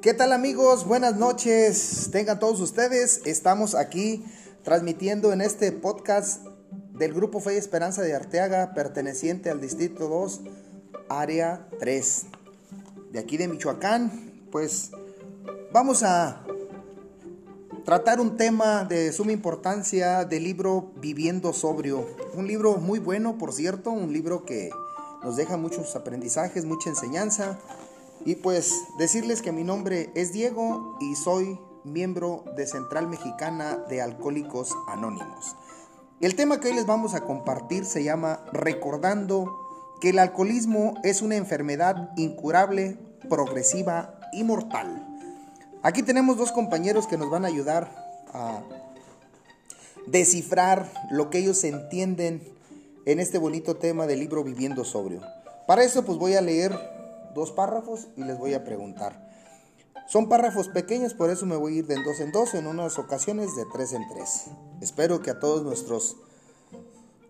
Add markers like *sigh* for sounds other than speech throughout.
¿Qué tal amigos? Buenas noches. Tengan todos ustedes. Estamos aquí transmitiendo en este podcast del Grupo Fe y Esperanza de Arteaga, perteneciente al Distrito 2, Área 3. De aquí de Michoacán, pues vamos a tratar un tema de suma importancia del libro Viviendo Sobrio. Un libro muy bueno, por cierto, un libro que nos deja muchos aprendizajes, mucha enseñanza. Y pues decirles que mi nombre es Diego y soy miembro de Central Mexicana de Alcohólicos Anónimos. El tema que hoy les vamos a compartir se llama Recordando que el alcoholismo es una enfermedad incurable, progresiva y mortal. Aquí tenemos dos compañeros que nos van a ayudar a descifrar lo que ellos entienden en este bonito tema del libro Viviendo Sobrio. Para eso pues voy a leer dos párrafos y les voy a preguntar. Son párrafos pequeños, por eso me voy a ir de dos en dos, en unas ocasiones de tres en tres. Espero que a todos nuestros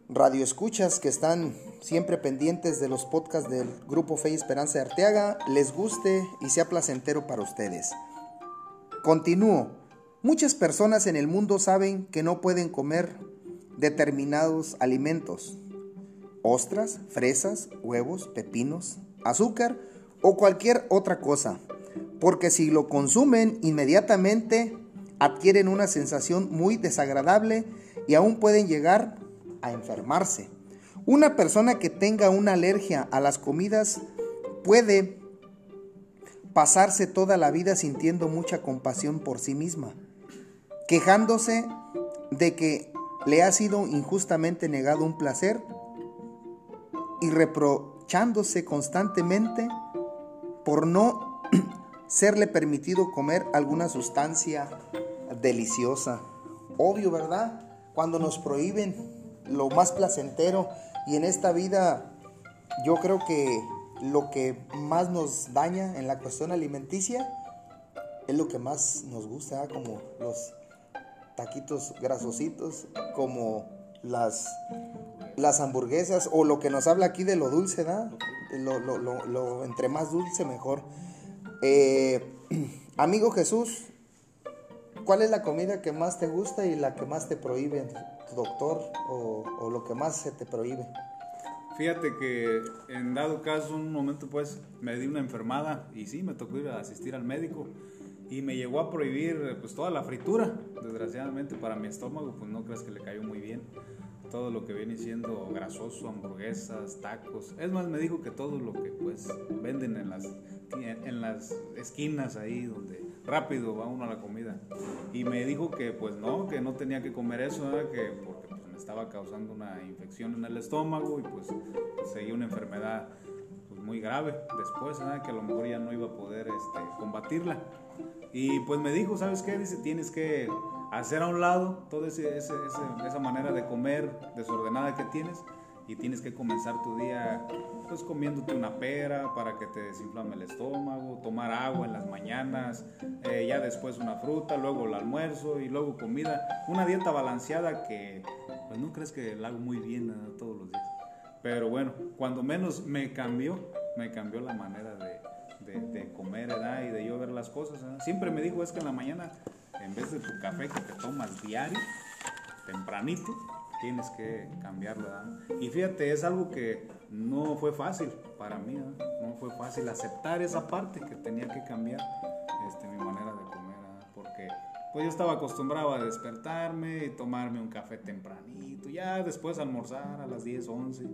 radioescuchas que están siempre pendientes de los podcasts del Grupo Fe y Esperanza de Arteaga les guste y sea placentero para ustedes. Continúo. Muchas personas en el mundo saben que no pueden comer determinados alimentos. Ostras, fresas, huevos, pepinos, azúcar o cualquier otra cosa. Porque si lo consumen inmediatamente adquieren una sensación muy desagradable y aún pueden llegar a enfermarse. Una persona que tenga una alergia a las comidas puede pasarse toda la vida sintiendo mucha compasión por sí misma, quejándose de que le ha sido injustamente negado un placer y reprochándose constantemente por no *clears throat* serle permitido comer alguna sustancia deliciosa. Obvio, ¿verdad? Cuando nos prohíben lo más placentero y en esta vida yo creo que lo que más nos daña en la cuestión alimenticia es lo que más nos gusta, como los taquitos grasositos, como las, las hamburguesas o lo que nos habla aquí de lo dulce, ¿da? Lo, lo, lo, entre más dulce mejor. Eh, *clears throat* amigo Jesús, ¿cuál es la comida que más te gusta y la que más te prohíbe, doctor, o, o lo que más se te prohíbe? Fíjate que en dado caso, un momento pues me di una enfermada y sí, me tocó ir a asistir al médico y me llegó a prohibir pues toda la fritura. Desgraciadamente para mi estómago pues no crees que le cayó muy bien. Todo lo que viene siendo grasoso, hamburguesas, tacos. Es más, me dijo que todo lo que pues venden en las, en las esquinas ahí donde rápido va uno a la comida. Y me dijo que pues no, que no tenía que comer eso, que porque pues, me estaba causando una infección en el estómago y pues seguía una enfermedad pues, muy grave después, que a lo mejor ya no iba a poder este, combatirla. Y pues me dijo, ¿sabes qué? Dice, tienes que hacer a un lado toda esa manera de comer desordenada que tienes y tienes que comenzar tu día pues comiéndote una pera para que te desinflame el estómago, tomar agua en las mañanas, eh, ya después una fruta, luego el almuerzo y luego comida. Una dieta balanceada que pues no crees que la hago muy bien todos los días. Pero bueno, cuando menos me cambió, me cambió la manera de, comer y de yo ver las cosas. Siempre me dijo es que en la mañana, en vez de tu café que te tomas diario, tempranito, tienes que cambiarlo. Y fíjate, es algo que no fue fácil para mí, no fue fácil aceptar esa parte que tenía que cambiar este, mi manera de comer, porque pues yo estaba acostumbrado a despertarme y tomarme un café tempranito, ya después almorzar a las 10, 11,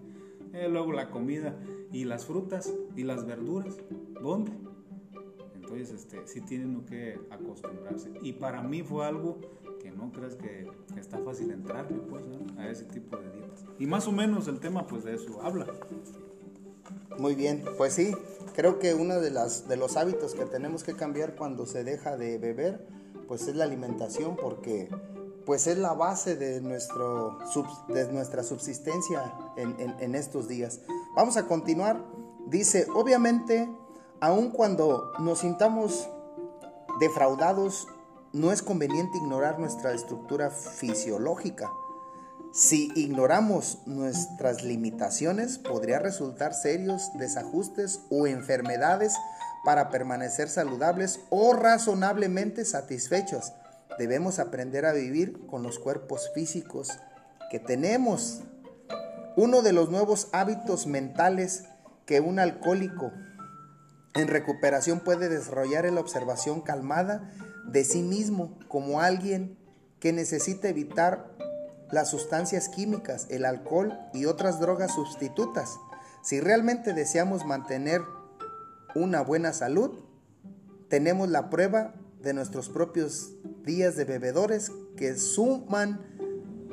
eh, luego la comida y las frutas y las verduras, ¿dónde? Entonces, este, sí tienen que acostumbrarse. Y para mí fue algo que no crees que, está fácil entrar pues, a ese tipo de dietas. Y más o menos el tema pues de eso habla. Muy bien, pues sí, creo que uno de, las, de los hábitos que tenemos que cambiar cuando se deja de beber, pues es la alimentación, porque pues es la base de, nuestro, de nuestra subsistencia en, en estos días. Vamos a continuar. Dice, obviamente, aun cuando nos sintamos defraudados no es conveniente ignorar nuestra estructura fisiológica. Si ignoramos nuestras limitaciones, podría resultar serios desajustes o enfermedades para permanecer saludables o razonablemente satisfechos. Debemos aprender a vivir con los cuerpos físicos que tenemos. Uno de los nuevos hábitos mentales que un alcohólico en recuperación puede desarrollar es la observación calmada de sí mismo como alguien que necesita evitar las sustancias químicas, el alcohol y otras drogas sustitutas. Si realmente deseamos mantener una buena salud, tenemos la prueba de nuestros propios días de bebedores que suman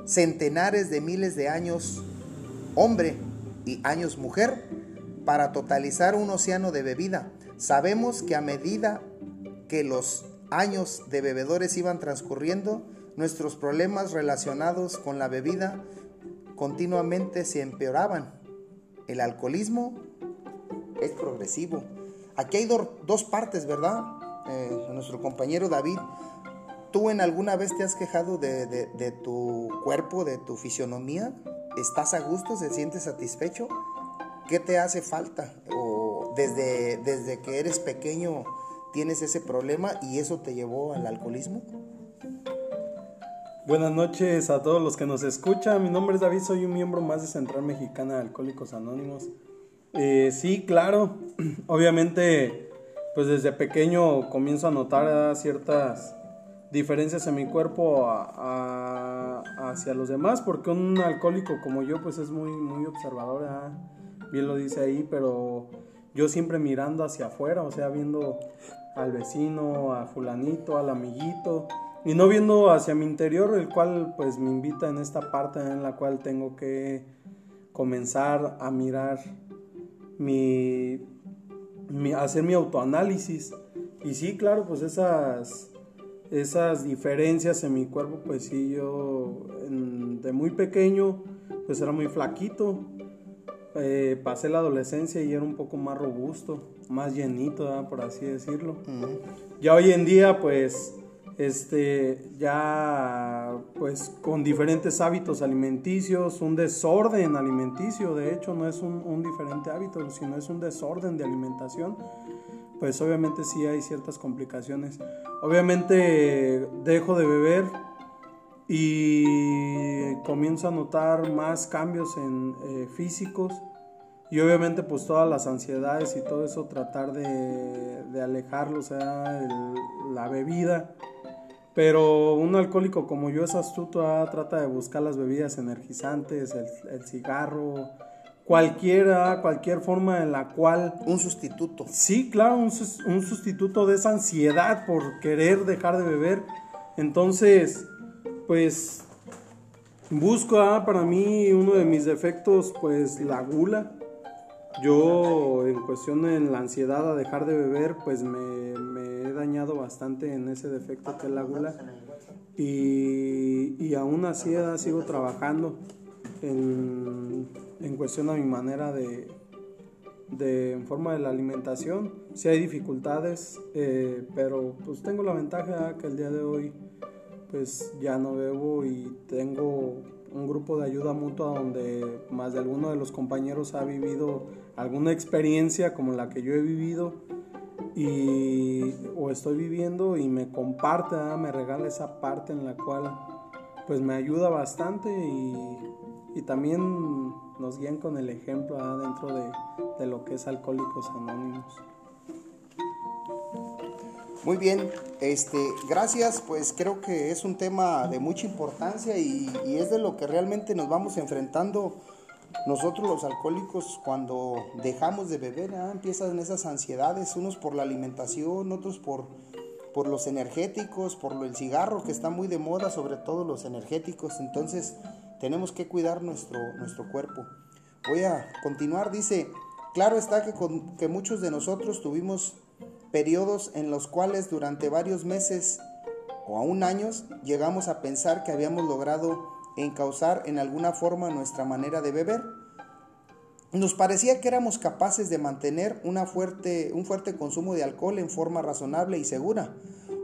centenares de miles de años hombre y años mujer para totalizar un océano de bebida. Sabemos que a medida que los años de bebedores iban transcurriendo, nuestros problemas relacionados con la bebida continuamente se empeoraban. El alcoholismo es progresivo. Aquí hay dos partes, ¿verdad? Eh, nuestro compañero David, ¿tú en alguna vez te has quejado de, de tu cuerpo, de tu fisionomía? ¿Estás a gusto? ¿Se siente satisfecho? ¿Qué te hace falta? ¿O desde, desde que eres pequeño tienes ese problema y eso te llevó al alcoholismo? Buenas noches a todos los que nos escuchan. Mi nombre es David, soy un miembro más de Central Mexicana de Alcohólicos Anónimos. Eh, sí, claro, *clears throat* obviamente, pues desde pequeño comienzo a notar ciertas diferencias en mi cuerpo hacia los demás, porque un alcohólico como yo, pues es muy, muy observador, bien lo dice ahí, pero yo siempre mirando hacia afuera, o sea, viendo al vecino, a fulanito, al amiguito, y no viendo hacia mi interior, el cual pues me invita en esta parte en la cual tengo que comenzar a mirar mi, hacer mi autoanálisis. Y sí, claro, pues esas, esas diferencias en mi cuerpo, pues sí, yo de muy pequeño, pues era muy flaquito. Eh, pasé la adolescencia y era un poco más robusto, más llenito, por así decirlo. Ya hoy en día, pues este, ya pues con diferentes hábitos alimenticios, un desorden alimenticio, de hecho no es un, diferente hábito, sino es un desorden de alimentación, pues obviamente sí hay ciertas complicaciones. Obviamente dejo de beber y comienzo a notar más cambios en eh, físicos y obviamente pues todas las ansiedades y todo eso tratar de, de alejarlo, o sea, la bebida pero un alcohólico como yo es astuto, ah, trata de buscar las bebidas energizantes, el, cigarro, cualquiera, cualquier forma en la cual... Un sustituto. Sí, claro, un, sustituto de esa ansiedad por querer dejar de beber. Entonces, pues busco ah, para mí uno de mis defectos, pues la gula. Yo en cuestión de la ansiedad a dejar de beber, pues me, he dañado bastante en ese defecto que es la gula. Y, y aún así sigo trabajando en, en, cuestión a mi manera de, de, en forma de la alimentación. Sí hay dificultades, eh, pero pues tengo la ventaja que el día de hoy pues ya no bebo y tengo un grupo de ayuda mutua donde más de alguno de los compañeros ha vivido alguna experiencia como la que yo he vivido y o estoy viviendo y me comparte, me regala esa parte en la cual pues me ayuda bastante y, y también nos guían con el ejemplo dentro de, de lo que es Alcohólicos Anónimos. Muy bien, este, gracias, pues creo que es un tema de mucha importancia y, es de lo que realmente nos vamos enfrentando nosotros los alcohólicos cuando dejamos de beber, empiezan esas ansiedades, unos por la alimentación, otros por, por los energéticos, por el cigarro que está muy de moda, sobre todo los energéticos, entonces tenemos que cuidar nuestro, nuestro cuerpo. Voy a continuar, dice, claro está que, con, que muchos de nosotros tuvimos periodos en los cuales durante varios meses o aún años llegamos a pensar que habíamos logrado encauzar en alguna forma nuestra manera de beber. Nos parecía que éramos capaces de mantener una fuerte, un fuerte consumo de alcohol en forma razonable y segura,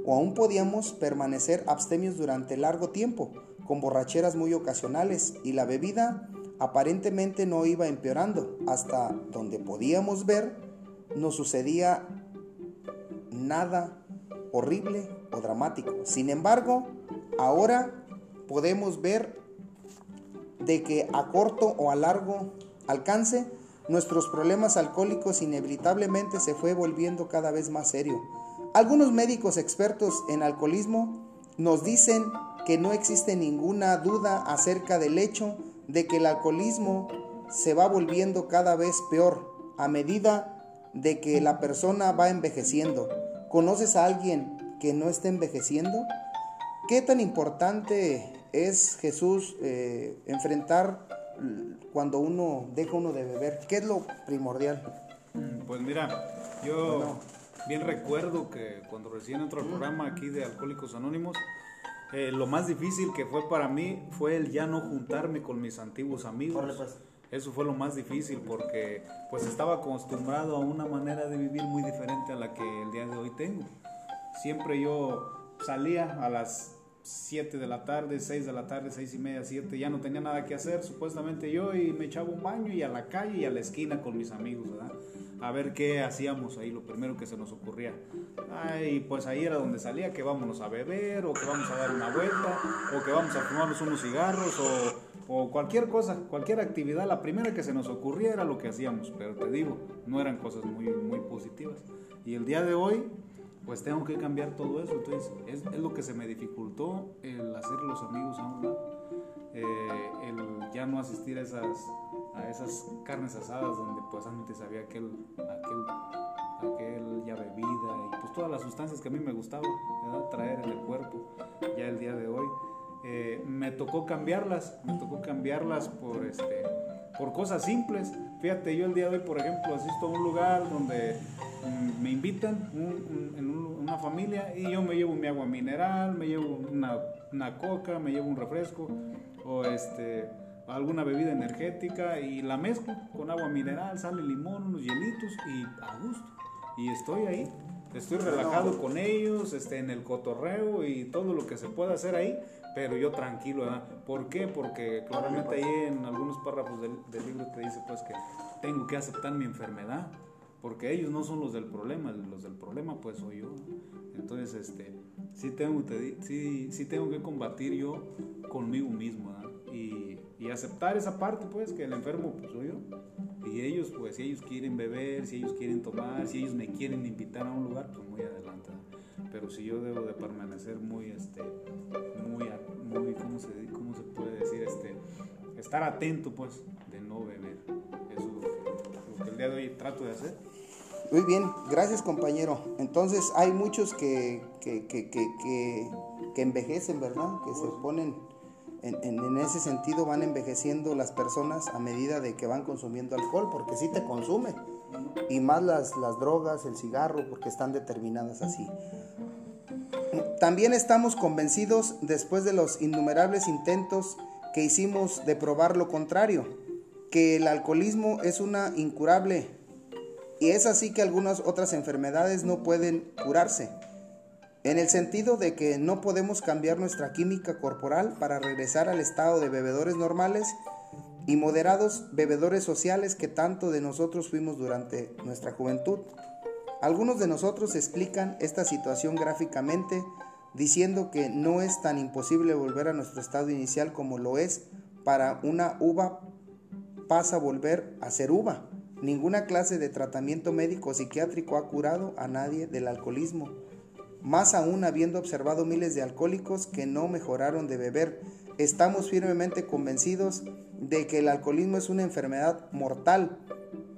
o aún podíamos permanecer abstemios durante largo tiempo, con borracheras muy ocasionales, y la bebida aparentemente no iba empeorando, hasta donde podíamos ver, nos sucedía nada horrible o dramático. Sin embargo, ahora podemos ver de que a corto o a largo alcance nuestros problemas alcohólicos inevitablemente se fue volviendo cada vez más serio. Algunos médicos expertos en alcoholismo nos dicen que no existe ninguna duda acerca del hecho de que el alcoholismo se va volviendo cada vez peor a medida de que la persona va envejeciendo. ¿Conoces a alguien que no esté envejeciendo? ¿Qué tan importante es Jesús eh, enfrentar cuando uno deja uno de beber? ¿Qué es lo primordial? Mm, pues mira, yo bien recuerdo que cuando recién entró al programa aquí de Alcohólicos Anónimos, eh, lo más difícil que fue para mí fue el ya no juntarme con mis antiguos amigos. Pues. Eso fue lo más difícil porque pues estaba acostumbrado a una manera de vivir muy diferente a la que el día de hoy tengo. Siempre yo salía a las 7 de la tarde, 6 de la tarde, 6 y media, 7, ya no tenía nada que hacer supuestamente yo y me echaba un baño y a la calle y a la esquina con mis amigos, ¿verdad? A ver qué hacíamos ahí, lo primero que se nos ocurría. Ay, pues ahí era donde salía que vámonos a beber o que vamos a dar una vuelta o que vamos a fumarnos unos cigarros o, o cualquier cosa, cualquier actividad, la primera que se nos ocurría era lo que hacíamos, pero te digo, no eran cosas muy, muy positivas. Y el día de hoy pues tengo que cambiar todo eso. Entonces, es, es lo que se me dificultó el hacer los amigos a un lado. Eh, el ya no asistir a esas, a esas carnes asadas donde pues antes había aquel, aquel, aquel ya bebida y pues todas las sustancias que a mí me gustaba traer en el cuerpo ya el día de hoy. Eh, me tocó cambiarlas, me tocó cambiarlas por, este, por cosas simples. Fíjate, yo el día de hoy, por ejemplo, asisto a un lugar donde mm, me invitan en una familia y yo me llevo mi agua mineral, me llevo una, coca, me llevo un refresco o este alguna bebida energética y la mezclo con agua mineral, sale limón, unos hielitos y a gusto. Y estoy ahí, estoy relajado con ellos, este, en el cotorreo y todo lo que se pueda hacer ahí, pero yo tranquilo, ¿verdad? ¿Por qué? Porque claramente ahí en algunos párrafos del, del libro te dice pues que tengo que aceptar mi enfermedad porque ellos no son los del problema, los del problema pues soy yo. Entonces, este, sí tengo, sí, sí tengo que combatir yo conmigo mismo y, y, aceptar esa parte pues que el enfermo pues soy yo. Y ellos pues si ellos quieren beber, si ellos quieren tomar, si ellos me quieren invitar a un lugar, pues muy adelante. Pero si yo debo de permanecer muy, este, muy, muy, ¿cómo se, cómo se puede decir? Este, estar atento pues de no beber. Eso es lo que el día de hoy trato de hacer. Muy bien, gracias compañero. Entonces hay muchos que, que, que, que, que envejecen, ¿verdad? Que se ponen, en, ese sentido van envejeciendo las personas a medida de que van consumiendo alcohol, porque sí te consume. Y más las drogas, el cigarro, porque están determinadas así. También estamos convencidos, después de los innumerables intentos que hicimos de probar lo contrario, que el alcoholismo es una incurable y es así que algunas otras enfermedades no pueden curarse, en el sentido de que no podemos cambiar nuestra química corporal para regresar al estado de bebedores normales y moderados bebedores sociales que tanto de nosotros fuimos durante nuestra juventud. Algunos de nosotros explican esta situación gráficamente diciendo que no es tan imposible volver a nuestro estado inicial como lo es para una uva pasa a volver a ser uva. Ninguna clase de tratamiento médico o psiquiátrico ha curado a nadie del alcoholismo, más aún habiendo observado miles de alcohólicos que no mejoraron de beber. Estamos firmemente convencidos de que el alcoholismo es una enfermedad mortal.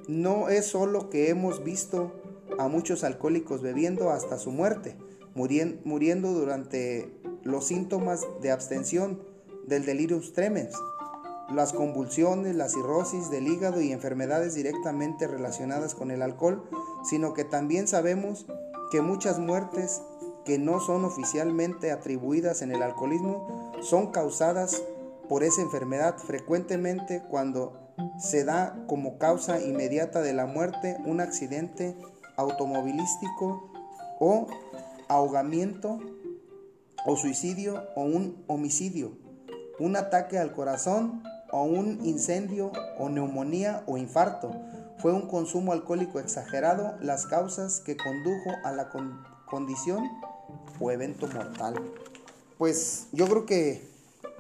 No es solo que hemos visto a muchos alcohólicos bebiendo hasta su muerte, muriendo durante los síntomas de abstención del delirium tremens las convulsiones, la cirrosis del hígado y enfermedades directamente relacionadas con el alcohol, sino que también sabemos que muchas muertes que no son oficialmente atribuidas en el alcoholismo son causadas por esa enfermedad frecuentemente cuando se da como causa inmediata de la muerte un accidente automovilístico o ahogamiento o suicidio o un homicidio, un ataque al corazón o un incendio o neumonía o infarto. Fue un consumo alcohólico exagerado las causas que condujo a la condición o evento mortal. Pues yo creo que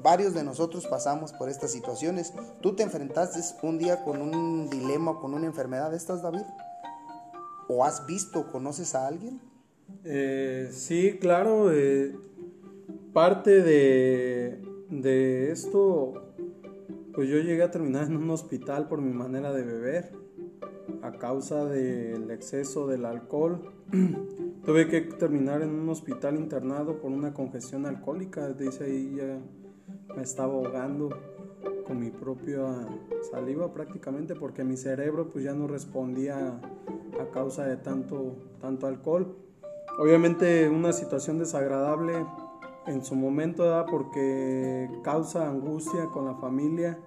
varios de nosotros pasamos por estas situaciones. ¿Tú te enfrentaste un día con un dilema, con una enfermedad de estas, David? ¿O has visto, conoces a alguien? Eh, sí, claro. Eh, parte de, de esto, pues yo llegué a terminar en un hospital por mi manera de beber a causa del exceso del alcohol. *clears throat* Tuve que terminar en un hospital internado por una congestión alcohólica. Dice ahí ya me estaba ahogando con mi propia saliva prácticamente porque mi cerebro pues ya no respondía a causa de tanto, tanto alcohol. Obviamente una situación desagradable en su momento da porque causa angustia con la familia,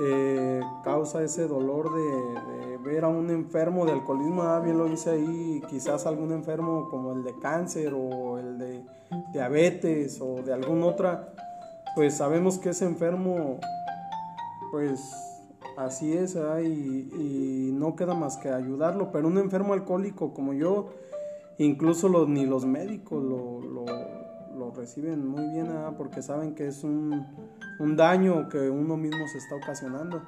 eh, causa ese dolor de, ver a un enfermo de alcoholismo, ah, bien lo dice ahí, quizás algún enfermo como el de cáncer o el de diabetes o de alguna otra, pues sabemos que ese enfermo, pues así es, y, no queda más que ayudarlo, pero un enfermo alcohólico como yo, incluso ni los médicos lo, lo, reciben muy bien, porque saben que es un, un daño que uno mismo se está ocasionando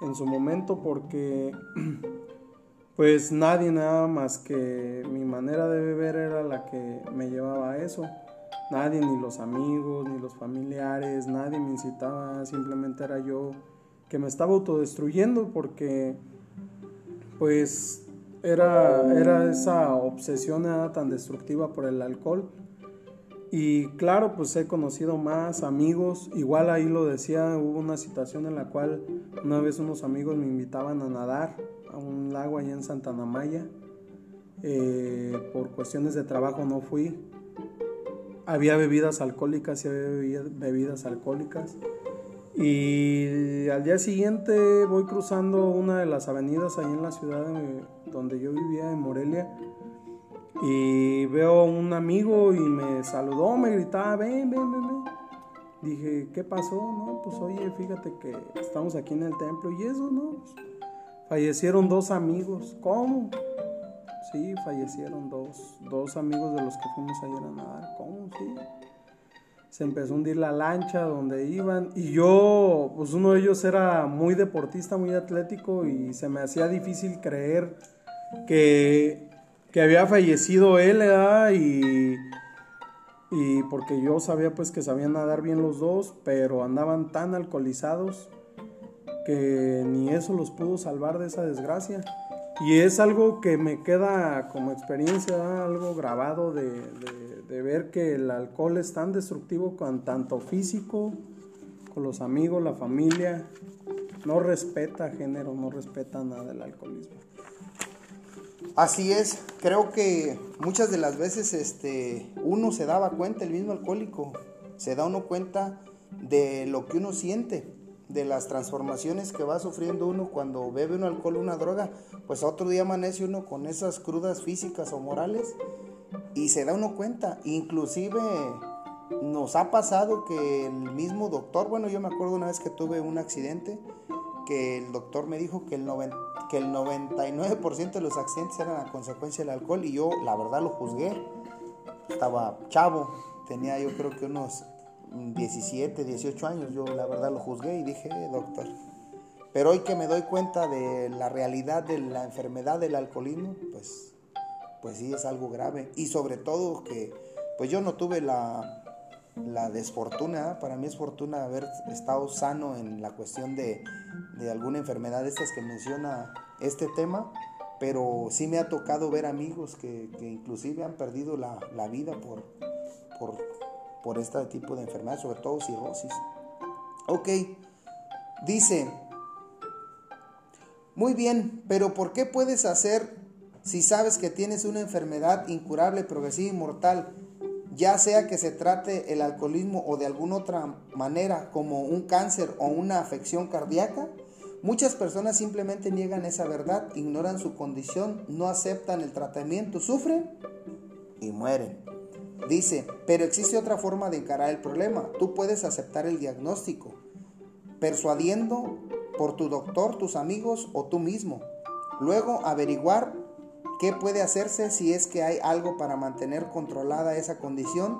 en su momento porque *clears throat* pues nadie nada más que mi manera de beber era la que me llevaba a eso. Nadie, ni los amigos, ni los familiares, nadie me incitaba, simplemente era yo que me estaba autodestruyendo porque pues era, era esa obsesión tan destructiva por el alcohol y claro, pues he conocido más amigos. Igual ahí lo decía, hubo una situación en la cual una vez unos amigos me invitaban a nadar a un lago allá en Santa Namaya. Eh, por cuestiones de trabajo no fui. Había bebidas alcohólicas y había bebidas alcohólicas. Y al día siguiente voy cruzando una de las avenidas ahí en la ciudad donde yo vivía, en Morelia y veo a un amigo y me saludó, me gritaba, ven, ven, ven, ven. Dije, ¿qué pasó? No, pues oye, fíjate que estamos aquí en el templo y eso, ¿no? Pues, fallecieron dos amigos. ¿Cómo? Sí, fallecieron dos, dos amigos de los que fuimos ayer a nadar. ¿Cómo? Sí. Se empezó a hundir la lancha donde iban y yo, pues uno de ellos era muy deportista, muy atlético y se me hacía difícil creer que que había fallecido él, Y, y porque yo sabía pues que sabían nadar bien los dos, pero andaban tan alcoholizados que ni eso los pudo salvar de esa desgracia. Y es algo que me queda como experiencia, algo grabado de, de, ver que el alcohol es tan destructivo con tanto físico, con los amigos, la familia. No respeta género, no respeta nada del alcoholismo. Así es, creo que muchas de las veces este, uno se daba cuenta, el mismo alcohólico, se da uno cuenta de lo que uno siente, de las transformaciones que va sufriendo uno cuando bebe un alcohol, una droga, pues otro día amanece uno con esas crudas físicas o morales y se da uno cuenta, inclusive nos ha pasado que el mismo doctor, bueno, yo me acuerdo una vez que tuve un accidente, que el doctor me dijo que el, que el 99% de los accidentes eran a consecuencia del alcohol y yo la verdad lo juzgué. Estaba chavo, tenía yo creo que unos 17, 18 años, yo la verdad lo juzgué y dije, eh, doctor. Pero hoy que me doy cuenta de la realidad de la enfermedad del alcoholismo, pues, pues sí es algo grave. Y sobre todo que, pues yo no tuve la, la desfortuna, para mí es fortuna haber estado sano en la cuestión de, alguna enfermedad de estas que menciona este tema, pero sí me ha tocado ver amigos que, inclusive han perdido la, vida por, por, por este tipo de enfermedad, sobre todo cirrosis. Ok, dice, muy bien, pero ¿por qué puedes hacer si sabes que tienes una enfermedad incurable, progresiva y mortal? Ya sea que se trate el alcoholismo o de alguna otra manera como un cáncer o una afección cardíaca, muchas personas simplemente niegan esa verdad, ignoran su condición, no aceptan el tratamiento, sufren y mueren. Dice, pero existe otra forma de encarar el problema. Tú puedes aceptar el diagnóstico, persuadiendo por tu doctor, tus amigos o tú mismo. Luego averiguar ¿Qué puede hacerse si es que hay algo para mantener controlada esa condición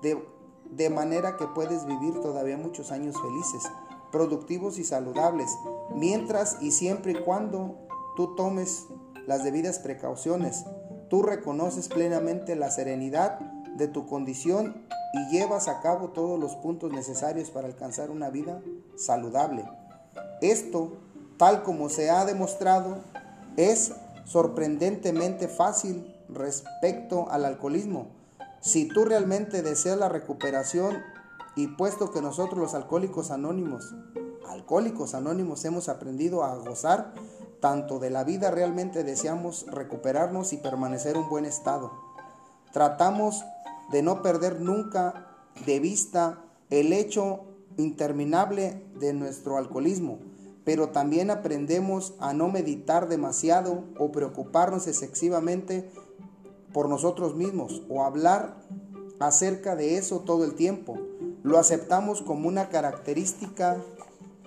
de, de manera que puedes vivir todavía muchos años felices, productivos y saludables, mientras y siempre y cuando tú tomes las debidas precauciones, tú reconoces plenamente la serenidad de tu condición y llevas a cabo todos los puntos necesarios para alcanzar una vida saludable. Esto, tal como se ha demostrado, es sorprendentemente fácil respecto al alcoholismo. Si tú realmente deseas la recuperación y puesto que nosotros los alcohólicos anónimos, alcohólicos anónimos hemos aprendido a gozar tanto de la vida realmente deseamos recuperarnos y permanecer en un buen estado. Tratamos de no perder nunca de vista el hecho interminable de nuestro alcoholismo, pero también aprendemos a no meditar demasiado o preocuparnos excesivamente por nosotros mismos o hablar acerca de eso todo el tiempo. Lo aceptamos como una característica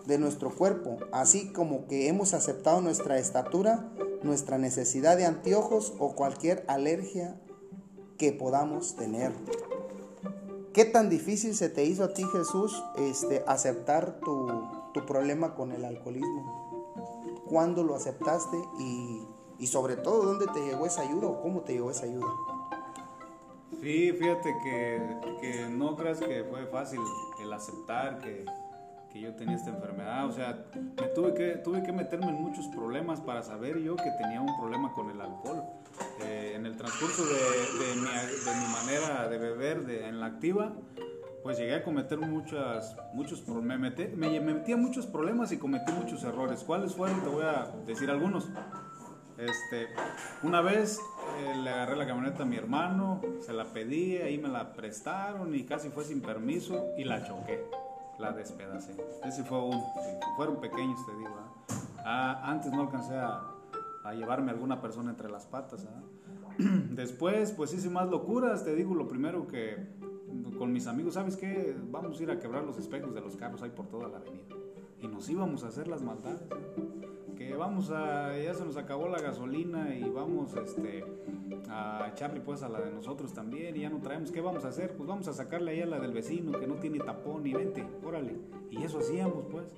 de nuestro cuerpo, así como que hemos aceptado nuestra estatura, nuestra necesidad de anteojos o cualquier alergia que podamos tener. ¿Qué tan difícil se te hizo a ti, Jesús, este, aceptar tu, tu problema con el alcoholismo? ¿Cuándo lo aceptaste y, y, sobre todo dónde te llegó esa ayuda o cómo te llegó esa ayuda? Sí, fíjate que, que no creas que fue fácil el aceptar que, que yo tenía esta enfermedad. O sea, me tuve que, tuve que meterme en muchos problemas para saber yo que tenía un problema con el alcohol. Eh, en el transcurso de, de, mi, de, mi, manera de beber de, en la activa, pues llegué a cometer muchas, muchos me metí, me, me metí a muchos problemas y cometí muchos errores. ¿Cuáles fueron? Te voy a decir algunos. Este, una vez eh, le agarré la camioneta a mi hermano, se la pedí, ahí me la prestaron y casi fue sin permiso y la choqué la despedacé. Ese fue un, fueron pequeños, te digo. Ah, antes no alcancé a, a, llevarme a alguna persona entre las patas. *clears throat* Después, pues hice más locuras, te digo, lo primero que con mis amigos, ¿sabes qué? Vamos a ir a quebrar los espejos de los carros ahí por toda la avenida. Y nos íbamos a hacer las maldades que vamos a, ya se nos acabó la gasolina y vamos este, a echarle pues a la de nosotros también y ya no traemos, ¿qué vamos a hacer? Pues vamos a sacarle ahí a la del vecino que no tiene tapón y vente, órale. Y eso hacíamos pues.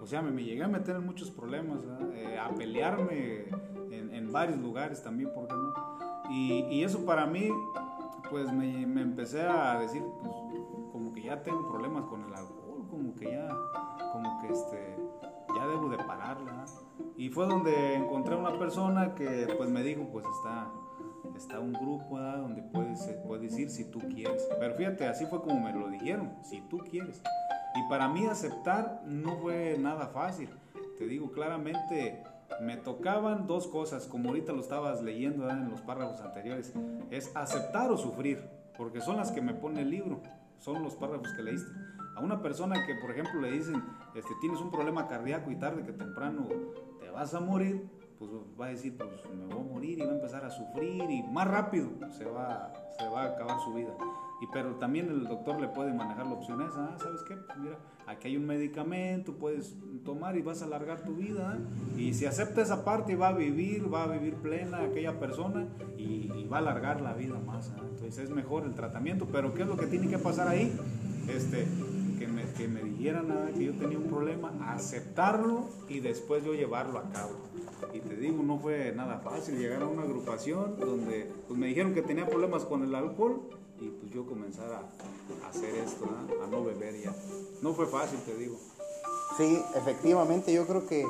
O sea, me, llegué a meter en muchos problemas, eh, a pelearme en, varios lugares también, ¿por qué no? Y eso para mí, pues me, me, empecé a decir, pues como que ya tengo problemas con el alcohol, como que ya, como que este, ya debo de pararla. Y fue donde encontré una persona que pues me dijo, pues está, está un grupo ¿verdad? donde puedes, puedes ir si tú quieres. Pero fíjate, así fue como me lo dijeron, si tú quieres. Y para mí aceptar no fue nada fácil. Te digo claramente, me tocaban dos cosas, como ahorita lo estabas leyendo en los párrafos anteriores, es aceptar o sufrir, porque son las que me pone el libro, son los párrafos que leíste. A una persona que, por ejemplo, le dicen, este, tienes un problema cardíaco y tarde que temprano te vas a morir, pues va a decir, pues me voy a morir y va a empezar a sufrir y más rápido se va, se va a acabar su vida. Y pero también el doctor le puede manejar la opción esa, ah, ¿sabes qué? Pues mira, aquí hay un medicamento, puedes tomar y vas a alargar tu vida. ¿eh? Y si acepta esa parte, va a vivir, va a vivir plena aquella persona y, y va a alargar la vida más. ¿eh? Entonces es mejor el tratamiento, pero ¿qué es lo que tiene que pasar ahí? Este, que me, que me dijeran nada, que yo tenía un problema, aceptarlo y después yo llevarlo a cabo. Y te digo, no fue nada fácil llegar a una agrupación donde pues, me dijeron que tenía problemas con el alcohol y pues yo comenzar a, hacer esto, ¿no? a no beber ya. No fue fácil, te digo. Sí, efectivamente, yo creo que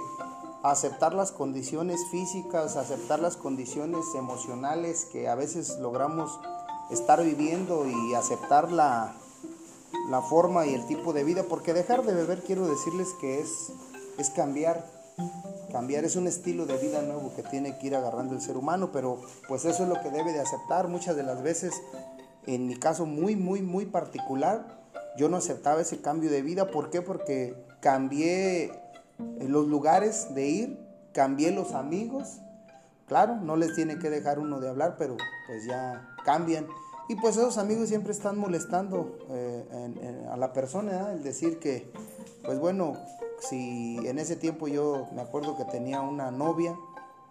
aceptar las condiciones físicas, aceptar las condiciones emocionales que a veces logramos estar viviendo y aceptar la, la forma y el tipo de vida, porque dejar de beber quiero decirles que es, es cambiar, cambiar es un estilo de vida nuevo que tiene que ir agarrando el ser humano, pero pues eso es lo que debe de aceptar muchas de las veces, en mi caso muy, muy, muy particular, yo no aceptaba ese cambio de vida, ¿por qué? Porque cambié los lugares de ir, cambié los amigos, claro, no les tiene que dejar uno de hablar, pero pues ya cambian. Y pues esos amigos siempre están molestando eh, a la persona, ¿eh? el decir que, pues bueno, si en ese tiempo yo me acuerdo que tenía una novia,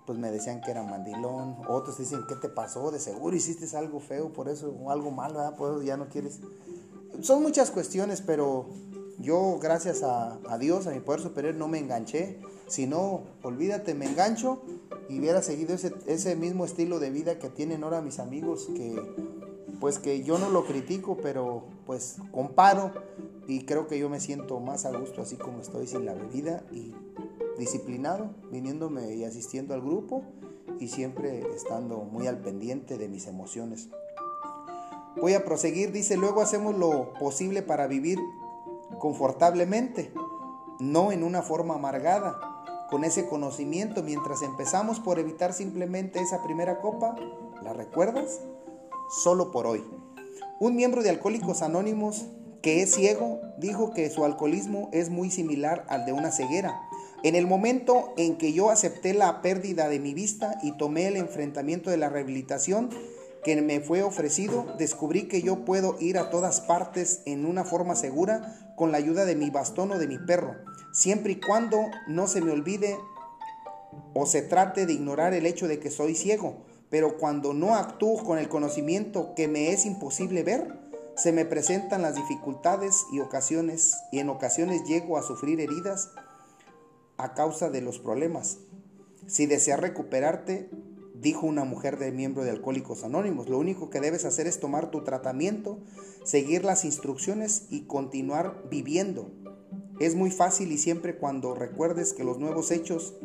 pues me decían que era mandilón, otros dicen, ¿qué te pasó? De seguro hiciste algo feo por eso, o algo malo, ¿verdad? Pues ya no quieres. Son muchas cuestiones, pero yo, gracias a, Dios, a mi poder superior, no me enganché. Si no, olvídate, me engancho y hubiera seguido ese, ese mismo estilo de vida que tienen ahora mis amigos, que pues que yo no lo critico, pero pues comparo y creo que yo me siento más a gusto así como estoy sin la bebida y disciplinado, viniéndome y asistiendo al grupo y siempre estando muy al pendiente de mis emociones. Voy a proseguir, dice, luego hacemos lo posible para vivir confortablemente, no en una forma amargada, con ese conocimiento, mientras empezamos por evitar simplemente esa primera copa, ¿la recuerdas? Solo por hoy. Un miembro de Alcohólicos Anónimos que es ciego dijo que su alcoholismo es muy similar al de una ceguera. En el momento en que yo acepté la pérdida de mi vista y tomé el enfrentamiento de la rehabilitación, que me fue ofrecido, descubrí que yo puedo ir a todas partes en una forma segura con la ayuda de mi bastón o de mi perro, siempre y cuando no se me olvide o se trate de ignorar el hecho de que soy ciego. Pero cuando no actúo con el conocimiento que me es imposible ver, se me presentan las dificultades y ocasiones y en ocasiones llego a sufrir heridas a causa de los problemas. Si deseas recuperarte, dijo una mujer de miembro de Alcohólicos Anónimos. Lo único que debes hacer es tomar tu tratamiento, seguir las instrucciones y continuar viviendo. Es muy fácil y siempre cuando recuerdes que los nuevos hechos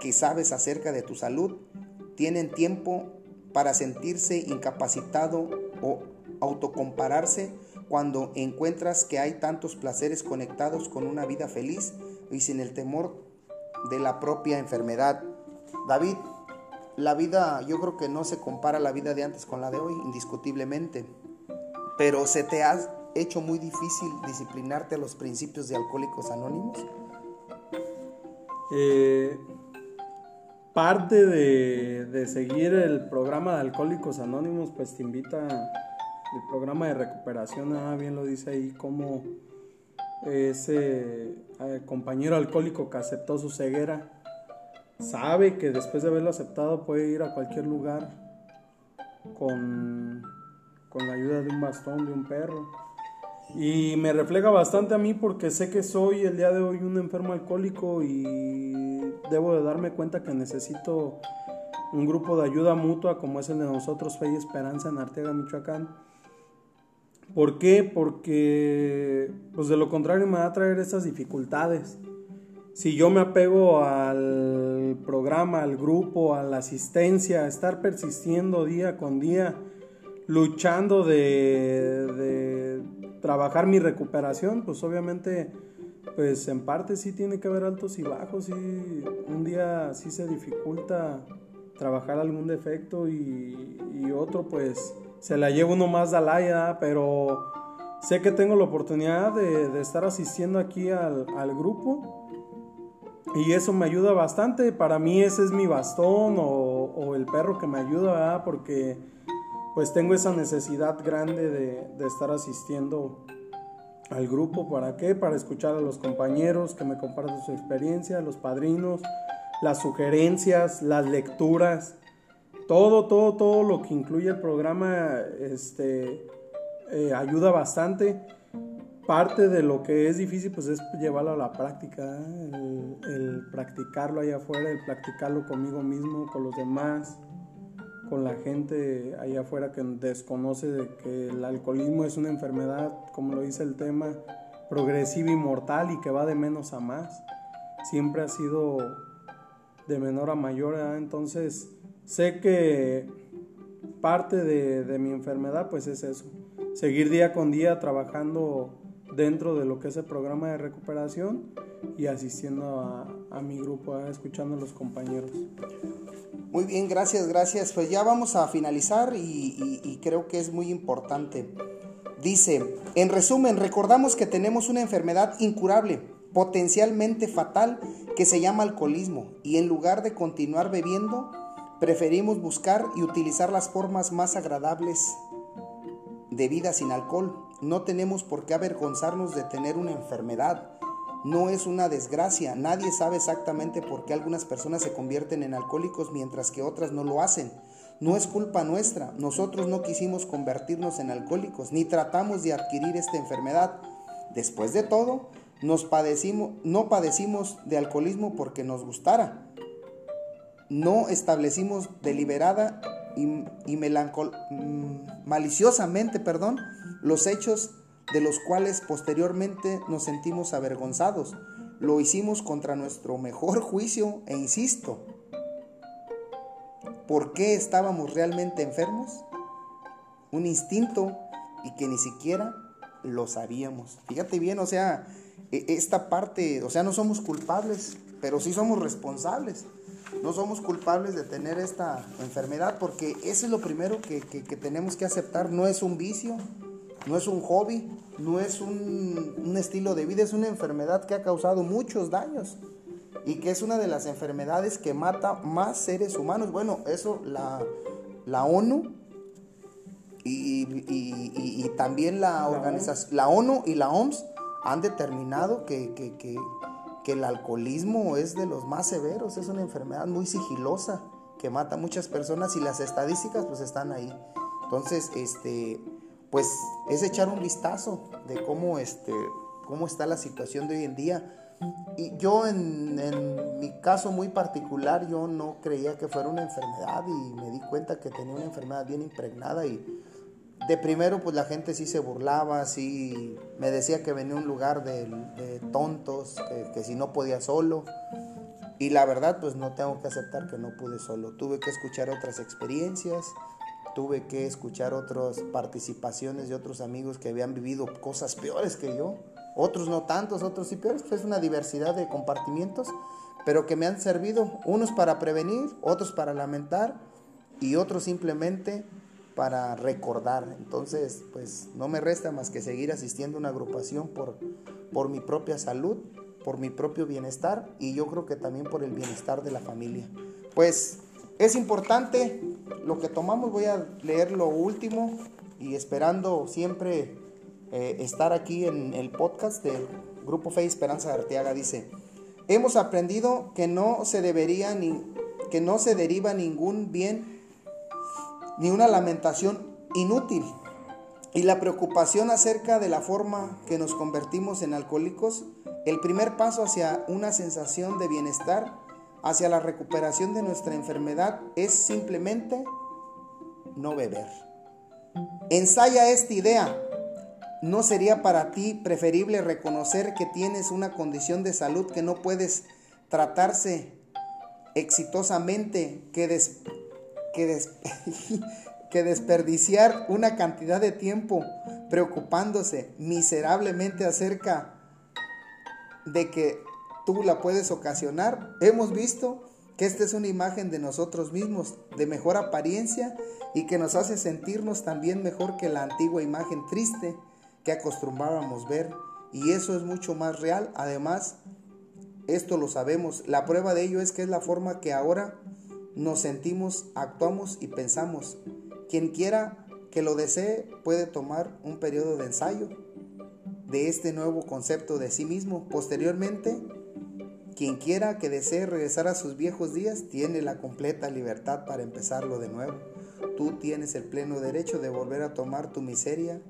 que sabes acerca de tu salud tienen tiempo para sentirse incapacitado o autocompararse cuando encuentras que hay tantos placeres conectados con una vida feliz y sin el temor de la propia enfermedad. David, la vida, yo creo que no se compara la vida de antes con la de hoy, indiscutiblemente. Pero ¿se te ha hecho muy difícil disciplinarte a los principios de Alcohólicos Anónimos? Eh, parte de, seguir el programa de Alcohólicos Anónimos, pues te invita el programa de recuperación, ah, bien lo dice ahí, como ese eh, compañero alcohólico que aceptó su ceguera sabe que después de haberlo aceptado puede ir a cualquier lugar con, con la ayuda de un bastón, de un perro. Y me refleja bastante a mí porque sé que soy el día de hoy un enfermo alcohólico y debo de darme cuenta que necesito un grupo de ayuda mutua como es el de nosotros, Fe y Esperanza en Arteaga, Michoacán. ¿Por qué? Porque pues de lo contrario me va a traer esas dificultades si yo me apego al programa, al grupo, a la asistencia, a estar persistiendo día con día, luchando de, trabajar mi recuperación, pues obviamente, pues en parte sí tiene que haber altos y bajos, y un día sí se dificulta trabajar algún defecto y, otro pues se la lleva uno más de alaya, pero sé que tengo la oportunidad de, estar asistiendo aquí al, al grupo y eso me ayuda bastante. Para mí ese es mi bastón o, el perro que me ayuda, porque pues tengo esa necesidad grande de, estar asistiendo al grupo. ¿Para qué? Para escuchar a los compañeros que me comparten su experiencia, los padrinos, las sugerencias, las lecturas. Todo, todo, todo lo que incluye el programa este, eh, ayuda bastante parte de lo que es difícil pues es llevarlo a la práctica, el, practicarlo allá afuera, el practicarlo conmigo mismo, con los demás, con la gente allá afuera que desconoce de que el alcoholismo es una enfermedad, como lo dice el tema, progresiva y mortal y que va de menos a más. Siempre ha sido de menor a mayor, entonces sé que parte de, de mi enfermedad pues es eso, seguir día con día trabajando dentro de lo que es el programa de recuperación y asistiendo a, mi grupo, escuchando a los compañeros. Muy bien, gracias, gracias. Pues ya vamos a finalizar y, y creo que es muy importante. Dice, en resumen, recordamos que tenemos una enfermedad incurable, potencialmente fatal, que se llama alcoholismo y en lugar de continuar bebiendo, preferimos buscar y utilizar las formas más agradables de vida sin alcohol. No tenemos por qué avergonzarnos de tener una enfermedad. no es una desgracia. Nadie sabe exactamente por qué algunas personas se convierten en alcohólicos mientras que otras no lo hacen. No es culpa nuestra. Nosotros no quisimos convertirnos en alcohólicos, ni tratamos de adquirir esta enfermedad. Después de todo, padecimos, no padecimos de alcoholismo porque nos gustara. No establecimos deliberada y, mm, maliciosamente perdón, los hechos de los cuales posteriormente nos sentimos avergonzados. Lo hicimos contra nuestro mejor juicio e insisto, ¿por qué estábamos realmente enfermos? Un instinto y que ni siquiera lo sabíamos. Fíjate bien, o sea, e, esta parte, o sea, no somos culpables, pero sí somos responsables. No somos culpables de tener esta enfermedad porque eso es lo primero que, tenemos que aceptar. No es un vicio, no es un hobby, no es un, un, estilo de vida, es una enfermedad que ha causado muchos daños y que es una de las enfermedades que mata más seres humanos. Bueno, eso la, la ONU y, también la organización, la ONU y la OMS han determinado que, que, el alcoholismo es de los más severos, es una enfermedad muy sigilosa que mata a muchas personas y las estadísticas pues están ahí. Entonces, este, pues es echar un vistazo de cómo, este, cómo está la situación de hoy en día. Y yo en, en, mi caso muy particular, yo no creía que fuera una enfermedad y me di cuenta que tenía una enfermedad bien impregnada y de primero pues la gente sí se burlaba, sí me decía que venía un lugar de, tontos, que, si no podía solo. Y la verdad pues no tengo que aceptar que no pude solo. Tuve que escuchar otras experiencias, tuve que escuchar otras participaciones de otros amigos que habían vivido cosas peores que yo. Otros no tantos, otros sí peores. Pues es una diversidad de compartimientos, pero que me han servido. Unos para prevenir, otros para lamentar y otros simplemente para recordar. Entonces, pues no me resta más que seguir asistiendo a una agrupación por, por mi propia salud, por mi propio bienestar y yo creo que también por el bienestar de la familia. Pues es importante lo que tomamos, voy a leer lo último y esperando siempre eh, estar aquí en el podcast del Grupo Fe y Esperanza Arteaga. Dice, hemos aprendido que no se debería ni, que no se deriva ningún bien ni una lamentación inútil. Y la preocupación acerca de la forma que nos convertimos en alcohólicos, el primer paso hacia una sensación de bienestar, hacia la recuperación de nuestra enfermedad, es simplemente no beber. Ensaya esta idea. ¿No sería para ti preferible reconocer que tienes una condición de salud que no puedes tratarse exitosamente que, *laughs* que, desperdiciar una cantidad de tiempo preocupándose miserablemente acerca de que tú la puedes ocasionar. Hemos visto que esta es una imagen de nosotros mismos, de mejor apariencia y que nos hace sentirnos también mejor que la antigua imagen triste que acostumbrábamos ver. Y eso es mucho más real. Además, esto lo sabemos. La prueba de ello es que es la forma que ahora nos sentimos, actuamos y pensamos. Quien quiera que lo desee puede tomar un periodo de ensayo de este nuevo concepto de sí mismo. Posteriormente, quien quiera que desee regresar a sus viejos días tiene la completa libertad para empezarlo de nuevo. Tú tienes el pleno derecho de volver a tomar tu miseria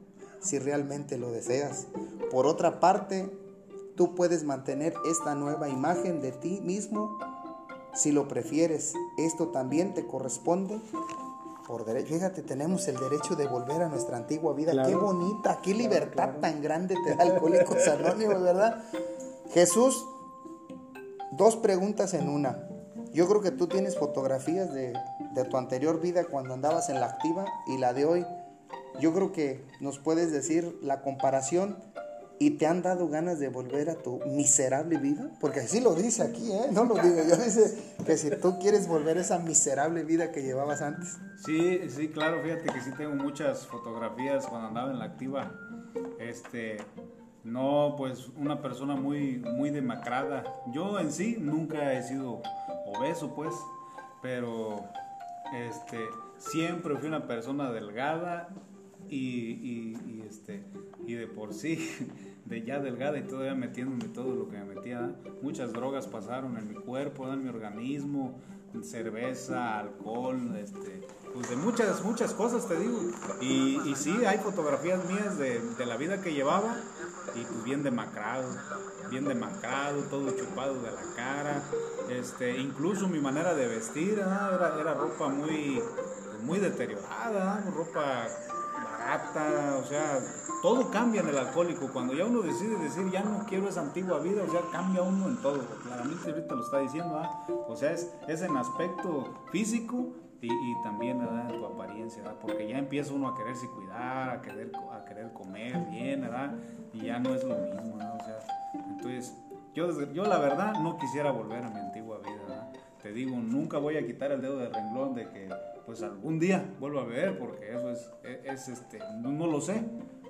si realmente lo deseas. Por otra parte, tú puedes mantener esta nueva imagen de ti mismo si lo prefieres, esto también te corresponde por derecho. Fíjate, tenemos el derecho de volver a nuestra antigua vida. qué bonita, qué libertad tan grande te da Alcohólicos Anónimos, ¿verdad? Jesús, dos preguntas en una. Yo creo que tú tienes fotografías de, de tu anterior vida cuando andabas en la activa y la de hoy. Yo creo que nos puedes decir la comparación y te han dado ganas de volver a tu miserable vida, porque así lo dice aquí, ¿eh? no lo digo yo, dice que si tú quieres volver a esa miserable vida que llevabas antes. Sí, sí, claro, fíjate que sí tengo muchas fotografías cuando andaba en la activa, este, no, pues una persona muy, muy demacrada. Yo en sí nunca he sido obeso, pues, pero, este, siempre fui una persona delgada y, y, este, y de por sí, *laughs* de ya delgada y todavía metiéndome todo lo que me metía, muchas drogas pasaron en mi cuerpo, en mi organismo, cerveza, alcohol, este, pues de muchas, muchas cosas te digo. Y, y sí, hay fotografías mías de, de la vida que llevaba y pues bien demacrado, bien demacrado, todo chupado de la cara, este, incluso mi manera de vestir era, era ropa muy, muy deteriorada, ropa o sea, todo cambia en el alcohólico. Cuando ya uno decide decir, ya no quiero esa antigua vida, o sea, cambia uno en todo. Claramente ahorita lo está diciendo, o sea, es, es en aspecto físico y, y también en tu apariencia, porque ya empieza uno a quererse cuidar, a querer, a querer comer bien, ¿verdad? y ya no es lo mismo, ¿no? O sea, entonces, yo, yo la verdad no quisiera volver a mi antigua vida, Te digo, nunca voy a quitar el dedo de renglón de que, pues algún día vuelva a beber, porque eso es, es, este, no, lo sé,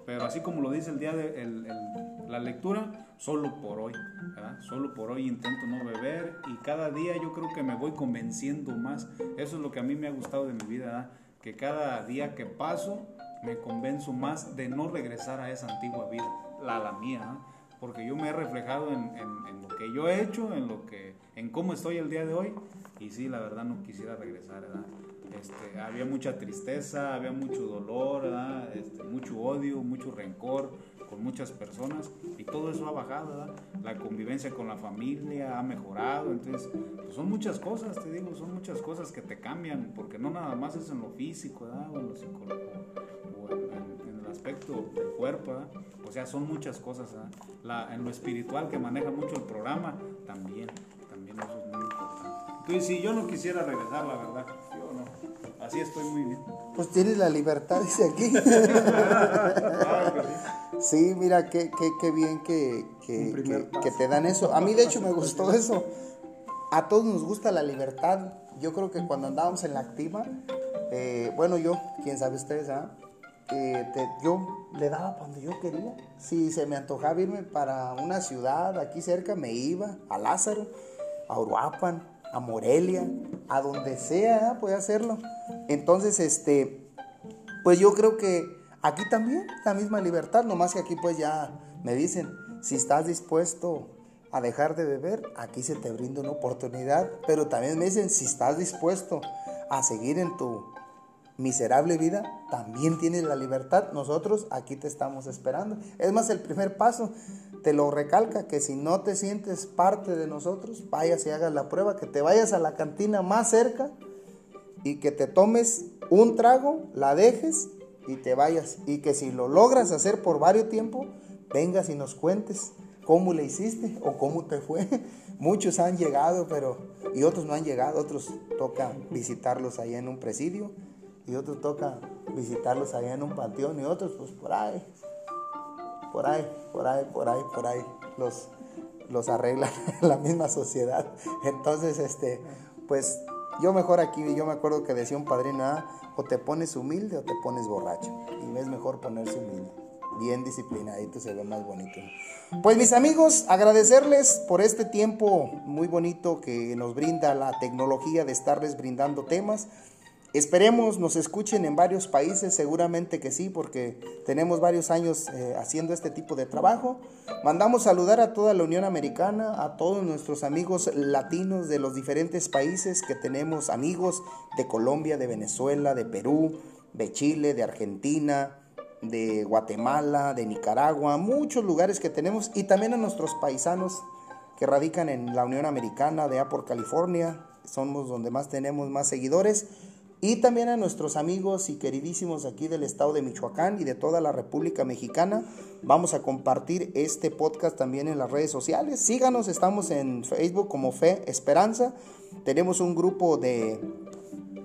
pero así como lo dice el día de el, la lectura, solo por hoy, ¿verdad? Solo por hoy intento no beber y cada día yo creo que me voy convenciendo más. Eso es lo que a mí me ha gustado de mi vida. Que cada día que paso me convenzo más de no regresar a esa antigua vida la, la mía, porque yo me he reflejado en, en, lo que yo he hecho, en, lo que, en cómo estoy el día de hoy, y sí, la verdad no quisiera regresar, Este, había mucha tristeza, había mucho dolor, este, mucho odio, mucho rencor con muchas personas. Y todo eso ha bajado, la convivencia con la familia ha mejorado, entonces pues son muchas cosas, te digo, son muchas cosas que te cambian, porque no nada más es en lo físico o en lo psicológico aspecto del cuerpo, o sea, son muchas cosas. La, en lo espiritual que maneja mucho el programa, también, también eso es muy importante. Entonces, si yo no quisiera regresar, la verdad, yo no. Así estoy muy bien. Pues tienes la libertad, dice aquí. *laughs* sí. mira, qué, qué, qué bien que, que, que, te dan eso. A mí, de hecho, me gustó eso. A todos nos gusta la libertad. Yo creo que cuando andábamos en la activa, eh, bueno, yo, quién sabe ustedes, ¿ah? Yo le daba cuando yo quería. Si se me antojaba irme para una ciudad aquí cerca, me iba a Lázaro, a Uruapan, a Morelia, a donde sea, podía hacerlo. Entonces, este, pues yo creo que aquí también la misma libertad, nomás que aquí pues ya me dicen, si estás dispuesto a dejar de beber, aquí se te brinda una oportunidad, pero también me dicen, si estás dispuesto a seguir en tu miserable vida, también tienes la libertad. Nosotros aquí te estamos esperando. Es más, el primer paso te lo recalca, que si no te sientes parte de nosotros, vayas y hagas la prueba, que te vayas a la cantina más cerca y que te tomes un trago, la dejes y te vayas. Y que si lo logras hacer por varios tiempo, vengas y nos cuentes cómo le hiciste o cómo te fue. *laughs* Muchos han llegado, pero y otros no han llegado, otros toca visitarlos allá en un presidio y otros toca visitarlos allá en un panteón y otros pues por ahí, por ahí, por ahí, por ahí, por ahí, los, los arregla *laughs* la misma sociedad. Entonces, este, pues yo mejor aquí, yo me acuerdo que decía un padrino, ah, o te pones humilde o te pones borracho. Y es mejor ponerse humilde. Bien disciplinadito se ve más bonito. Pues mis amigos, agradecerles por este tiempo muy bonito que nos brinda la tecnología de estarles brindando temas. Esperemos nos escuchen en varios países, seguramente que sí, porque tenemos varios años eh, haciendo este tipo de trabajo. Mandamos saludar a toda la Unión Americana, a todos nuestros amigos latinos de los diferentes países que tenemos, amigos de Colombia, de Venezuela, de Perú, de Chile, de Argentina, de Guatemala, de Nicaragua, muchos lugares que tenemos, y también a nuestros paisanos que radican en la Unión Americana, de por California, somos donde más tenemos más seguidores y también a nuestros amigos y queridísimos aquí del estado de Michoacán y de toda la República Mexicana. Vamos a compartir este podcast también en las redes sociales. Síganos, estamos en Facebook como Fe Esperanza. Tenemos un grupo de,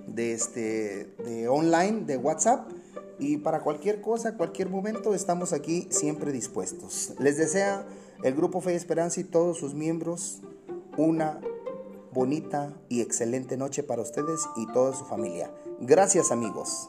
de, este, de online, de WhatsApp. Y para cualquier cosa, cualquier momento, estamos aquí siempre dispuestos. Les desea el grupo Fe Esperanza y todos sus miembros una bonita y excelente noche para ustedes y toda su familia. Gracias amigos.